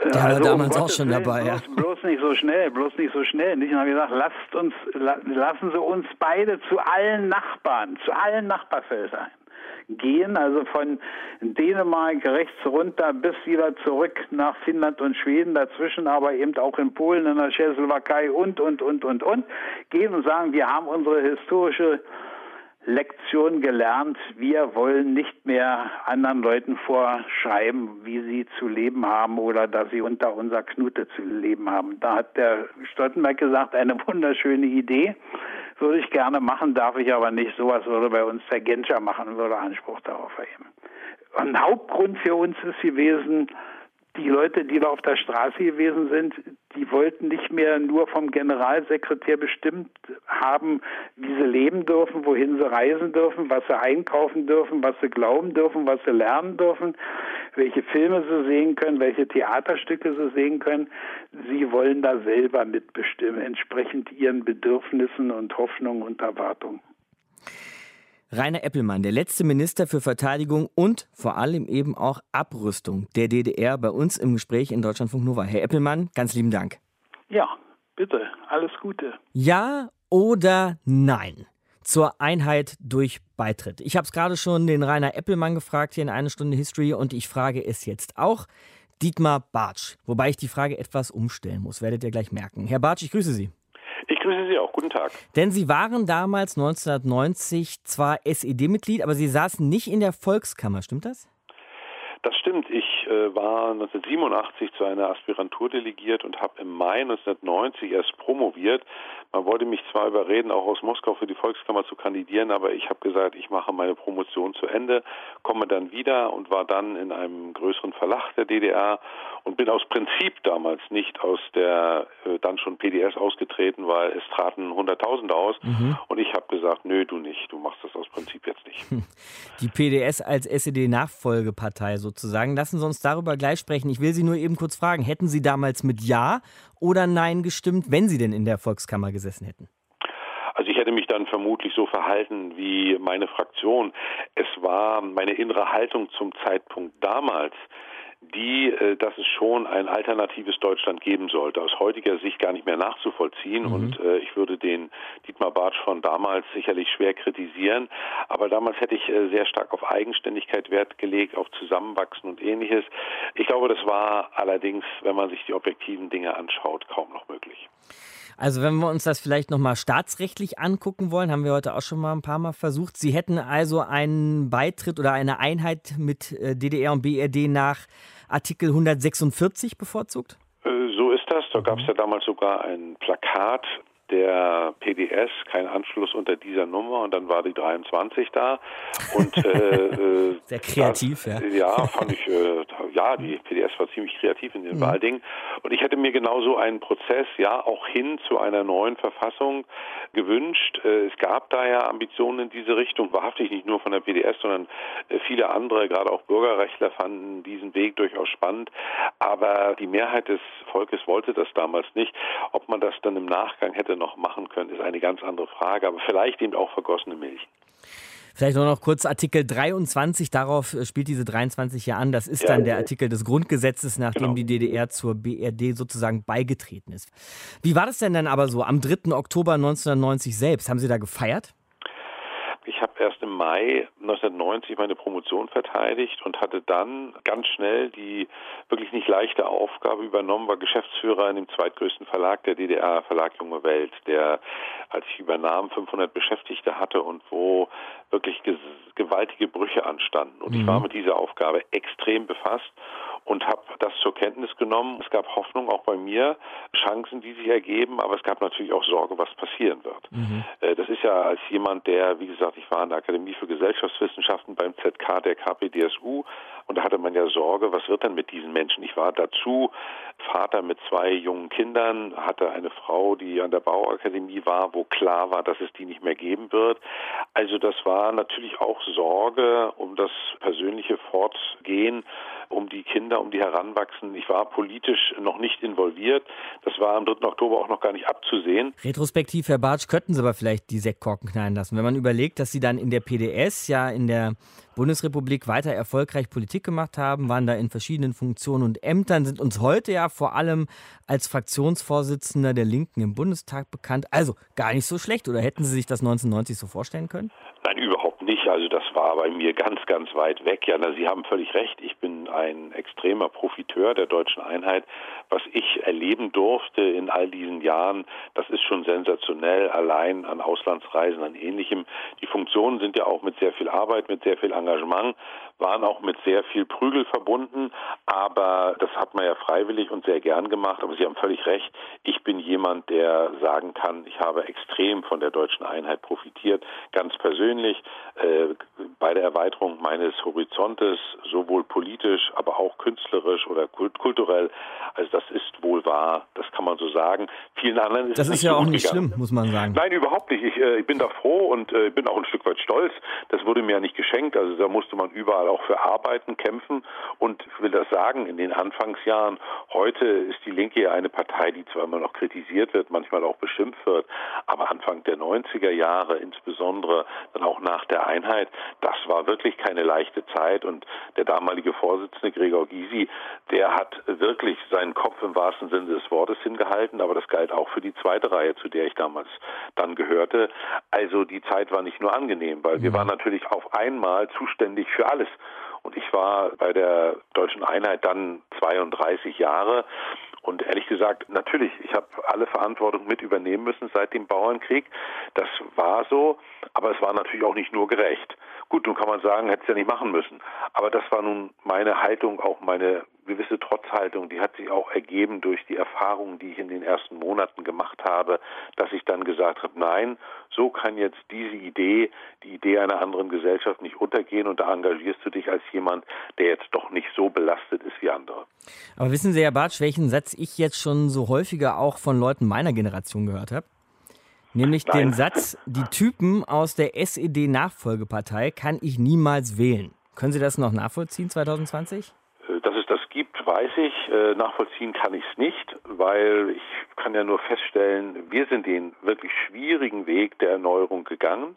Äh, der also, war damals um auch schon dabei, bloß, ja. Bloß nicht so schnell, bloß nicht so schnell. Ich habe gesagt, lasst uns, lassen Sie uns beide zu allen Nachbarn, zu allen Nachbarfeldern gehen, also von Dänemark rechts runter bis wieder zurück nach Finnland und Schweden, dazwischen aber eben auch in Polen, in der Tschechoslowakei und, und, und, und, und, gehen und sagen, wir haben unsere historische Lektion gelernt. Wir wollen nicht mehr anderen Leuten vorschreiben, wie sie zu leben haben oder dass sie unter unserer Knute zu leben haben. Da hat der Stoltenberg gesagt, eine wunderschöne Idee. Würde ich gerne machen, darf ich aber nicht. Sowas würde bei uns der Genscher machen, würde Anspruch darauf erheben. Ein Hauptgrund für uns ist gewesen, die Leute, die da auf der Straße gewesen sind, die wollten nicht mehr nur vom Generalsekretär bestimmt haben, wie sie leben dürfen, wohin sie reisen dürfen, was sie einkaufen dürfen, was sie glauben dürfen, was sie lernen dürfen, welche Filme sie sehen können, welche Theaterstücke sie sehen können. Sie wollen da selber mitbestimmen, entsprechend ihren Bedürfnissen und Hoffnungen und Erwartungen. Rainer Eppelmann, der letzte Minister für Verteidigung und vor allem eben auch Abrüstung der DDR, bei uns im Gespräch in Deutschlandfunk Nova. Herr Eppelmann, ganz lieben Dank. Ja, bitte, alles Gute. Ja oder nein? Zur Einheit durch Beitritt. Ich habe es gerade schon den Rainer Eppelmann gefragt hier in eine Stunde History und ich frage es jetzt auch. Dietmar Bartsch, wobei ich die Frage etwas umstellen muss, werdet ihr gleich merken. Herr Bartsch, ich grüße Sie. Ich grüße Sie auch. Guten Tag. Denn Sie waren damals 1990 zwar SED-Mitglied, aber Sie saßen nicht in der Volkskammer, stimmt das? Das stimmt. Ich äh, war 1987 zu einer Aspirantur delegiert und habe im Mai 1990 erst promoviert. Man wollte mich zwar überreden, auch aus Moskau für die Volkskammer zu kandidieren, aber ich habe gesagt, ich mache meine Promotion zu Ende, komme dann wieder und war dann in einem größeren Verlag der DDR und bin aus Prinzip damals nicht aus der äh, dann schon PDS ausgetreten, weil es traten 100.000 aus mhm. und ich habe gesagt, nö, du nicht, du machst das aus Prinzip jetzt nicht. Die PDS als SED-Nachfolgepartei sozusagen sozusagen. Lassen Sie uns darüber gleich sprechen. Ich will Sie nur eben kurz fragen, hätten Sie damals mit Ja oder Nein gestimmt, wenn Sie denn in der Volkskammer gesessen hätten? Also ich hätte mich dann vermutlich so verhalten wie meine Fraktion. Es war meine innere Haltung zum Zeitpunkt damals, die, äh, dass es schon ein alternatives Deutschland geben sollte, aus heutiger Sicht gar nicht mehr nachzuvollziehen. Mhm. Und äh, ich würde den Dietmar Bartsch von damals sicherlich schwer kritisieren. Aber damals hätte ich äh, sehr stark auf Eigenständigkeit Wert gelegt, auf Zusammenwachsen und ähnliches. Ich glaube, das war allerdings, wenn man sich die objektiven Dinge anschaut, kaum noch möglich. Also wenn wir uns das vielleicht nochmal staatsrechtlich angucken wollen, haben wir heute auch schon mal ein paar Mal versucht. Sie hätten also einen Beitritt oder eine Einheit mit äh, DDR und BRD nach Artikel 146 bevorzugt? Äh, so ist das. Da gab es ja damals sogar ein Plakat der PDS kein Anschluss unter dieser Nummer und dann war die 23 da. Und äh, äh sehr kreativ das, ja. ja fand ich äh, ja die PDS war ziemlich kreativ in den mhm. Wahldingen und ich hätte mir genauso einen Prozess ja auch hin zu einer neuen Verfassung gewünscht. Äh, es gab da ja Ambitionen in diese Richtung wahrhaftig nicht nur von der PDS sondern äh, viele andere. Gerade auch Bürgerrechtler fanden diesen Weg durchaus spannend. Aber die Mehrheit des Volkes wollte das damals nicht. Ob man das dann im Nachgang hätte hätte noch machen können, ist eine ganz andere Frage, aber vielleicht eben auch vergossene Milch. Vielleicht nur noch kurz Artikel 23, darauf äh, spielt diese 23 ja an. Das ist ja, dann der Artikel des Grundgesetzes, nachdem genau. die DDR zur BRD sozusagen beigetreten ist. Wie war das denn dann aber so am 3. Oktober 1990 selbst? Haben Sie da gefeiert? Ich habe erst im Mai 1990 meine Promotion verteidigt und hatte dann ganz schnell die wirklich nicht leichte Aufgabe übernommen, war Geschäftsführer in dem zweitgrößten Verlag der DDR, Verlag Junge Welt, der, als ich übernahm, 500 Beschäftigte hatte und wo wirklich gewaltige Brüche anstanden. Und mhm. ich war mit dieser Aufgabe extrem befasst und habe das zur Kenntnis genommen. Es gab Hoffnung auch bei mir, Chancen, die sich ergeben, aber es gab natürlich auch Sorge, was passieren wird. Mhm. Äh, das ist ja als jemand, der, wie gesagt, ich war in der Akademie für Gesellschaftswissenschaften beim ZK der KPDSU und da hatte man ja Sorge, was wird denn mit diesen Menschen? Ich war dazu Vater mit zwei jungen Kindern, hatte eine Frau, die an der Bauakademie war, wo klar war, dass es die nicht mehr geben wird. Also das war natürlich auch Sorge um das persönliche Fortgehen, um die Kinder, um die Heranwachsenden. Ich war politisch noch nicht involviert. Das war am 3. Oktober auch noch gar nicht abzusehen. Retrospektiv, Herr Bartsch, könnten Sie aber vielleicht die Sektkorken knallen lassen. Wenn man überlegt, dass Sie dann in der PDS, ja in der Bundesrepublik weiter erfolgreich Politik gemacht haben, waren da in verschiedenen Funktionen und Ämtern, sind uns heute ja vor allem als Fraktionsvorsitzender der Linken im Bundestag bekannt. Also gar nicht so schlecht. Oder hätten Sie sich das 1990 so vorstellen können? Nein, überhaupt nicht. Also das war bei mir ganz, ganz weit weg. Ja, na, Sie haben völlig recht. Ich bin ein extremer Profiteur der deutschen Einheit. Was ich erleben durfte in all diesen Jahren, das ist schon sensationell. Allein an Auslandsreisen, an Ähnlichem. Die Funktionen sind ja auch mit sehr viel Arbeit, mit sehr viel Engagement, waren auch mit sehr viel Prügel verbunden. Aber das hat man ja freiwillig und sehr gern gemacht. Aber Sie haben völlig recht. Ich bin jemand, der sagen kann, ich habe extrem von der deutschen Einheit profitiert, ganz persönlich. Äh, bei der Erweiterung meines Horizontes, sowohl politisch, aber auch künstlerisch oder kulturell. Also das ist wohl wahr, das kann man so sagen. Vielen anderen ist das ist ja so auch nicht gegangen. schlimm, muss man sagen. Nein, überhaupt nicht. Ich, äh, ich bin da froh und äh, bin auch ein Stück weit stolz. Das wurde mir ja nicht geschenkt. Also da musste man überall auch für arbeiten, kämpfen. Und ich will das sagen, in den Anfangsjahren, heute ist die Linke ja eine Partei, die zwar immer noch kritisiert wird, manchmal auch beschimpft wird, aber Anfang der 90er Jahre, insbesondere dann auch nach der Einheit, das war wirklich keine leichte Zeit und der damalige Vorsitzende Gregor Gysi, der hat wirklich seinen Kopf im wahrsten Sinne des Wortes hingehalten, aber das galt auch für die zweite Reihe, zu der ich damals dann gehörte. Also die Zeit war nicht nur angenehm, weil wir mhm. waren natürlich auf einmal zuständig für alles. Und ich war bei der deutschen Einheit dann 32 Jahre und ehrlich gesagt, natürlich, ich habe alle Verantwortung mit übernehmen müssen seit dem Bauernkrieg. Das war so, aber es war natürlich auch nicht nur gerecht. Gut, nun kann man sagen, hätte es ja nicht machen müssen. Aber das war nun meine Haltung, auch meine gewisse Trotzhaltung, die hat sich auch ergeben durch die Erfahrungen, die ich in den ersten Monaten gemacht habe, dass ich dann gesagt habe, nein, so kann jetzt diese Idee, die Idee einer anderen Gesellschaft nicht untergehen und da engagierst du dich als jemand, der jetzt doch nicht so belastet ist wie andere. Aber wissen Sie, Herr Bartsch, welchen Satz ich jetzt schon so häufiger auch von Leuten meiner Generation gehört habe? Nämlich Nein. den Satz, die Typen aus der SED-Nachfolgepartei kann ich niemals wählen. Können Sie das noch nachvollziehen 2020? Äh, dass es das gibt, weiß ich. Äh, nachvollziehen kann ich es nicht, weil ich kann ja nur feststellen, wir sind den wirklich schwierigen Weg der Erneuerung gegangen.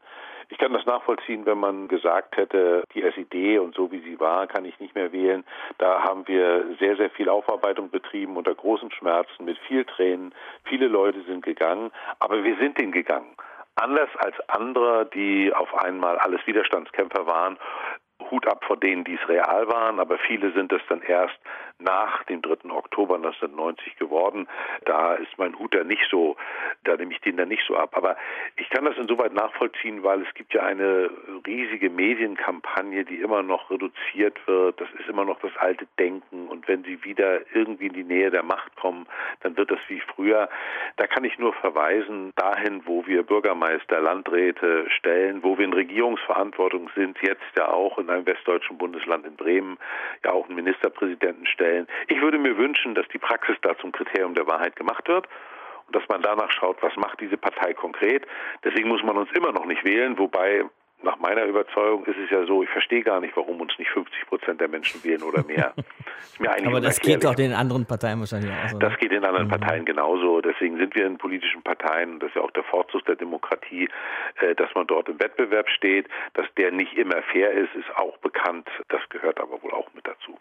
Ich kann das nachvollziehen, wenn man gesagt hätte, die SED und so wie sie war, kann ich nicht mehr wählen. Da haben wir sehr, sehr viel Aufarbeitung betrieben unter großen Schmerzen, mit viel Tränen. Viele Leute sind gegangen, aber wir sind den gegangen. Anders als andere, die auf einmal alles Widerstandskämpfer waren, Hut ab vor denen, die es real waren, aber viele sind es dann erst nach dem 3. Oktober 1990 geworden. Da ist mein Hut da nicht so, da nehme ich den dann nicht so ab. Aber ich kann das insoweit nachvollziehen, weil es gibt ja eine riesige Medienkampagne, die immer noch reduziert wird. Das ist immer noch das alte Denken. Und wenn sie wieder irgendwie in die Nähe der Macht kommen, dann wird das wie früher. Da kann ich nur verweisen dahin, wo wir Bürgermeister, Landräte stellen, wo wir in Regierungsverantwortung sind, jetzt ja auch in einem westdeutschen Bundesland in Bremen, ja auch einen Ministerpräsidenten stellen stellen. Ich würde mir wünschen, dass die Praxis da zum Kriterium der Wahrheit gemacht wird und dass man danach schaut, was macht diese Partei konkret. Deswegen muss man uns immer noch nicht wählen, wobei nach meiner Überzeugung ist es ja so, ich verstehe gar nicht, warum uns nicht 50 Prozent der Menschen wählen oder mehr. Aber das geht doch den anderen Parteien wahrscheinlich auch so. Das geht den anderen mhm. Parteien genauso. Deswegen sind wir in politischen Parteien, das ist ja auch der Vorzug der Demokratie, äh, dass man dort im Wettbewerb steht. Dass der nicht immer fair ist, ist auch bekannt. Das gehört aber wohl auch mit dazu.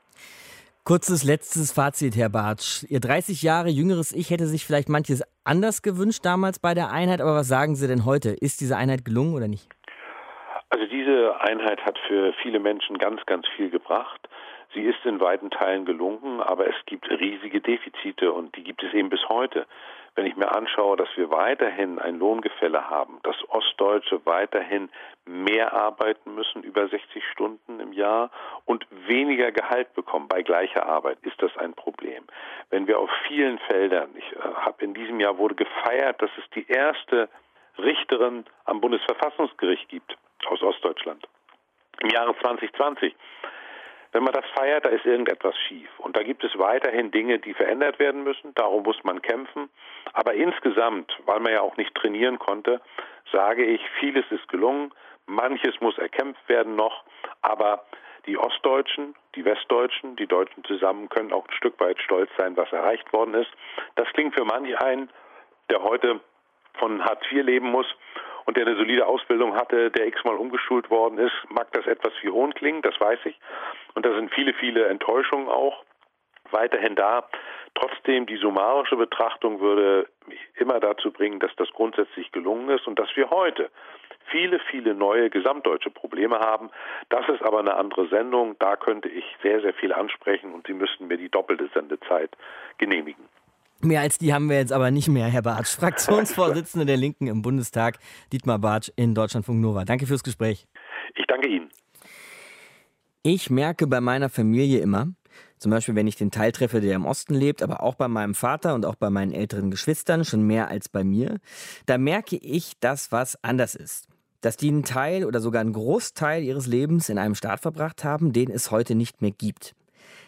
Kurzes letztes Fazit, Herr Bartsch. Ihr 30 Jahre jüngeres Ich hätte sich vielleicht manches anders gewünscht damals bei der Einheit, aber was sagen Sie denn heute? Ist diese Einheit gelungen oder nicht? Also diese Einheit hat für viele Menschen ganz, ganz viel gebracht. Sie ist in weiten Teilen gelungen, aber es gibt riesige Defizite und die gibt es eben bis heute. Wenn ich mir anschaue, dass wir weiterhin ein Lohngefälle haben, dass Ostdeutsche weiterhin mehr arbeiten müssen, über 60 Stunden im Jahr und weniger Gehalt bekommen bei gleicher Arbeit, ist das ein Problem. Wenn wir auf vielen Feldern, ich äh, habe in diesem Jahr wurde gefeiert, dass es die erste Richterin am Bundesverfassungsgericht gibt aus Ostdeutschland. Im Jahre 2020 wenn man das feiert, da ist irgendetwas schief. Und da gibt es weiterhin Dinge, die verändert werden müssen. Darum muss man kämpfen. Aber insgesamt, weil man ja auch nicht trainieren konnte, sage ich, vieles ist gelungen. Manches muss erkämpft werden noch. Aber die Ostdeutschen, die Westdeutschen, die Deutschen zusammen können auch ein Stück weit stolz sein, was erreicht worden ist. Das klingt für manch einen, der heute von Hartz IV leben muss und der eine solide Ausbildung hatte, der x-mal umgeschult worden ist, mag das etwas wie Hohn klingen, das weiß ich. Und da sind viele, viele Enttäuschungen auch weiterhin da. Trotzdem, die summarische Betrachtung würde mich immer dazu bringen, dass das grundsätzlich gelungen ist und dass wir heute viele, viele neue gesamtdeutsche Probleme haben. Das ist aber eine andere Sendung. Da könnte ich sehr, sehr viel ansprechen und Sie müssten mir die doppelte Sendezeit genehmigen. Mehr als die haben wir jetzt aber nicht mehr, Herr Bartsch. Fraktionsvorsitzender der Linken im Bundestag, Dietmar Bartsch in Deutschlandfunk Nova. Danke fürs Gespräch. Ich danke Ihnen. Ich merke bei meiner Familie immer, zum Beispiel wenn ich den Teil treffe, der im Osten lebt, aber auch bei meinem Vater und auch bei meinen älteren Geschwistern, schon mehr als bei mir, da merke ich, dass was anders ist. Dass die einen Teil oder sogar einen Großteil ihres Lebens in einem Staat verbracht haben, den es heute nicht mehr gibt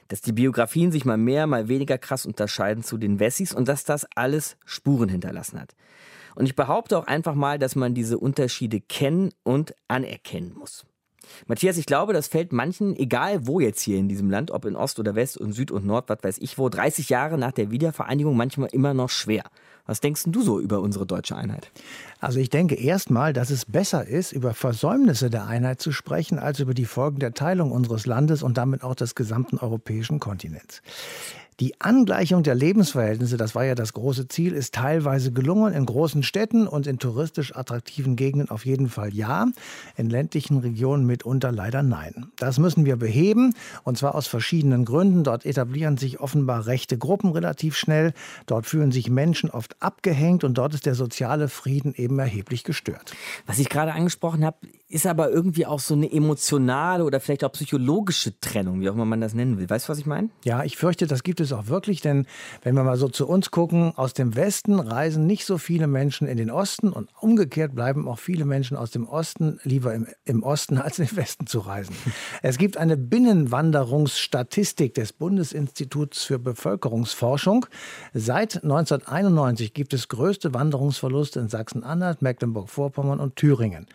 dass die Biografien sich mal mehr, mal weniger krass unterscheiden zu den Wessis und dass das alles Spuren hinterlassen hat. Und ich behaupte auch einfach mal, dass man diese Unterschiede kennen und anerkennen muss. Matthias, ich glaube, das fällt manchen, egal wo jetzt hier in diesem Land, ob in Ost oder West und Süd und Nord, was weiß ich wo, 30 Jahre nach der Wiedervereinigung manchmal immer noch schwer. Was denkst du so über unsere deutsche Einheit? Also ich denke erstmal, dass es besser ist, über Versäumnisse der Einheit zu sprechen, als über die Folgen der Teilung unseres Landes und damit auch des gesamten europäischen Kontinents. Die Angleichung der Lebensverhältnisse, das war ja das große Ziel, ist teilweise gelungen. In großen Städten und in touristisch attraktiven Gegenden auf jeden Fall ja. In ländlichen Regionen mitunter leider nein. Das müssen wir beheben und zwar aus verschiedenen Gründen. Dort etablieren sich offenbar rechte Gruppen relativ schnell. Dort fühlen sich Menschen oft abgehängt und dort ist der soziale Frieden eben erheblich gestört. Was ich gerade angesprochen habe, ist aber irgendwie auch so eine emotionale oder vielleicht auch psychologische Trennung, wie auch immer man das nennen will. Weißt du, was ich meine? Ja, ich fürchte, das gibt es auch wirklich, denn wenn wir mal so zu uns gucken, aus dem Westen reisen nicht so viele Menschen in den Osten und umgekehrt bleiben auch viele Menschen aus dem Osten lieber im, im Osten als den Westen zu reisen. Es gibt eine Binnenwanderungsstatistik des Bundesinstituts für Bevölkerungsforschung. Seit 1991 gibt es größte Wanderungsverluste in Sachsen-Anhalt, Mecklenburg-Vorpommern und Thüringen.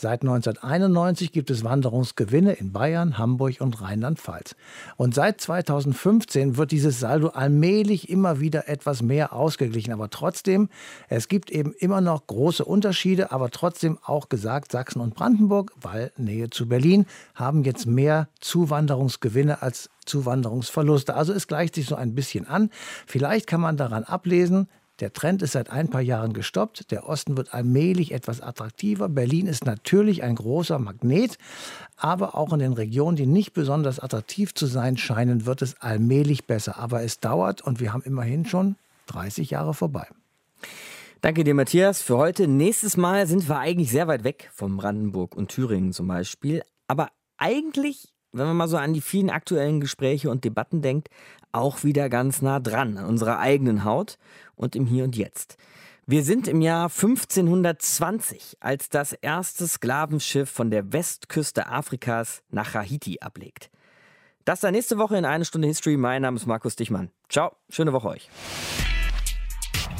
Seit 1991 gibt es Wanderungsgewinne in Bayern, Hamburg und Rheinland-Pfalz. Und seit 2015 wird dieses Saldo allmählich immer wieder etwas mehr ausgeglichen. Aber trotzdem, es gibt eben immer noch große Unterschiede, aber trotzdem auch gesagt, Sachsen und Brandenburg, weil Nähe zu Berlin, haben jetzt mehr Zuwanderungsgewinne als Zuwanderungsverluste. Also es gleicht sich so ein bisschen an. Vielleicht kann man daran ablesen, der Trend ist seit ein paar Jahren gestoppt. Der Osten wird allmählich etwas attraktiver. Berlin ist natürlich ein großer Magnet, aber auch in den Regionen, die nicht besonders attraktiv zu sein scheinen, wird es allmählich besser. Aber es dauert und wir haben immerhin schon 30 Jahre vorbei. Danke dir, Matthias, für heute. Nächstes Mal sind wir eigentlich sehr weit weg von Brandenburg und Thüringen zum Beispiel. Aber eigentlich, wenn man mal so an die vielen aktuellen Gespräche und Debatten denkt, auch wieder ganz nah dran an unserer eigenen Haut und im Hier und Jetzt. Wir sind im Jahr 1520, als das erste Sklavenschiff von der Westküste Afrikas nach Haiti ablegt. Das dann nächste Woche in eine Stunde History. Mein Name ist Markus Dichmann. Ciao, schöne Woche euch.